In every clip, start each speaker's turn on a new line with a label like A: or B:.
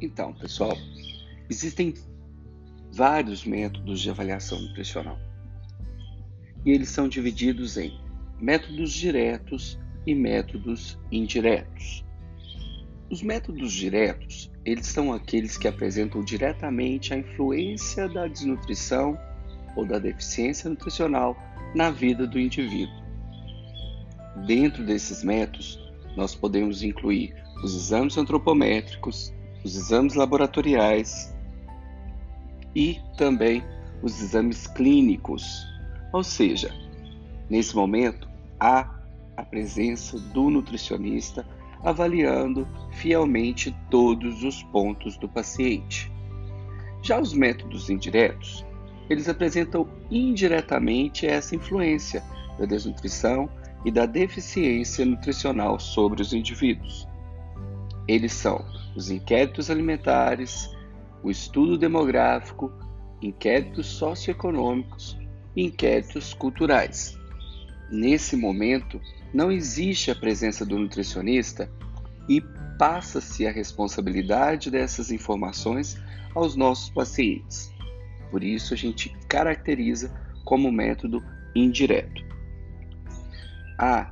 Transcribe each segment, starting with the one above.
A: Então, pessoal, existem vários métodos de avaliação nutricional. E eles são divididos em métodos diretos e métodos indiretos. Os métodos diretos, eles são aqueles que apresentam diretamente a influência da desnutrição ou da deficiência nutricional na vida do indivíduo. Dentro desses métodos, nós podemos incluir os exames antropométricos, os exames laboratoriais e também os exames clínicos. Ou seja, nesse momento há a presença do nutricionista avaliando fielmente todos os pontos do paciente. Já os métodos indiretos, eles apresentam indiretamente essa influência da desnutrição e da deficiência nutricional sobre os indivíduos. Eles são os inquéritos alimentares, o estudo demográfico, inquéritos socioeconômicos e inquéritos culturais. Nesse momento, não existe a presença do nutricionista e passa-se a responsabilidade dessas informações aos nossos pacientes. Por isso, a gente caracteriza como método indireto. Ah,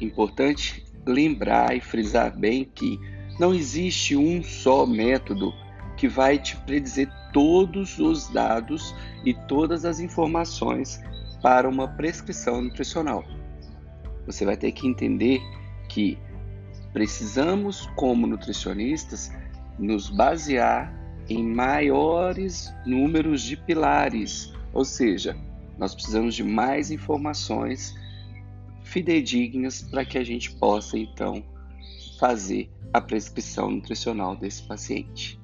A: importante lembrar e frisar bem que não existe um só método que vai te predizer todos os dados e todas as informações para uma prescrição nutricional. Você vai ter que entender que precisamos, como nutricionistas, nos basear em maiores números de pilares, ou seja, nós precisamos de mais informações fidedignas para que a gente possa então fazer a prescrição nutricional desse paciente.